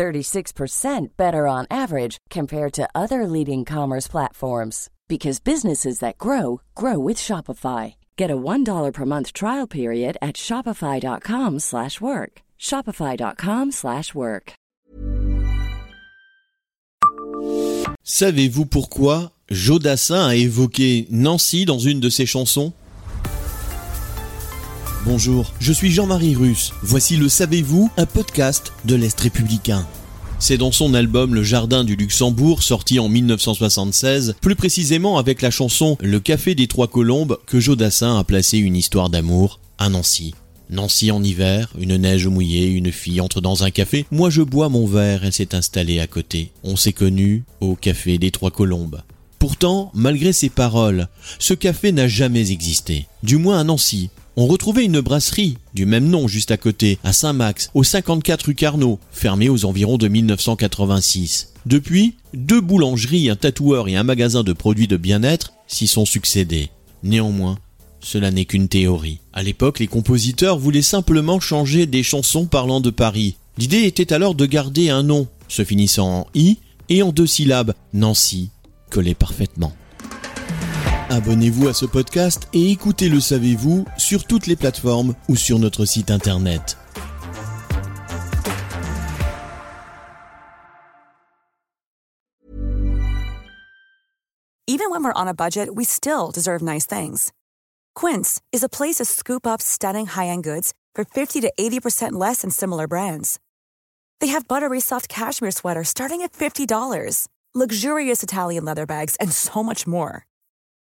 36% better on average compared to other leading commerce platforms because businesses that grow grow with Shopify. Get a $1 per month trial period at shopify.com/work. shopify.com/work. Savez-vous pourquoi Jodassin a évoqué Nancy dans une de ses chansons? Bonjour, je suis Jean-Marie Russe. Voici le Savez-vous, un podcast de l'Est républicain. C'est dans son album Le Jardin du Luxembourg, sorti en 1976, plus précisément avec la chanson Le Café des Trois Colombes, que Jodassin a placé une histoire d'amour à Nancy. Nancy en hiver, une neige mouillée, une fille entre dans un café. Moi je bois mon verre, elle s'est installée à côté. On s'est connus au Café des Trois Colombes. Pourtant, malgré ces paroles, ce café n'a jamais existé. Du moins à Nancy. On retrouvait une brasserie du même nom juste à côté, à Saint-Max, au 54 rue Carnot, fermée aux environs de 1986. Depuis, deux boulangeries, un tatoueur et un magasin de produits de bien-être s'y sont succédés. Néanmoins, cela n'est qu'une théorie. À l'époque, les compositeurs voulaient simplement changer des chansons parlant de Paris. L'idée était alors de garder un nom, se finissant en i et en deux syllabes, Nancy, collé parfaitement. Abonnez-vous à ce podcast et écoutez Le Savez-vous sur toutes les plateformes ou sur notre site internet. Even when we're on a budget, we still deserve nice things. Quince is a place to scoop up stunning high-end goods for 50 to 80% less than similar brands. They have buttery soft cashmere sweaters starting at $50, luxurious Italian leather bags, and so much more.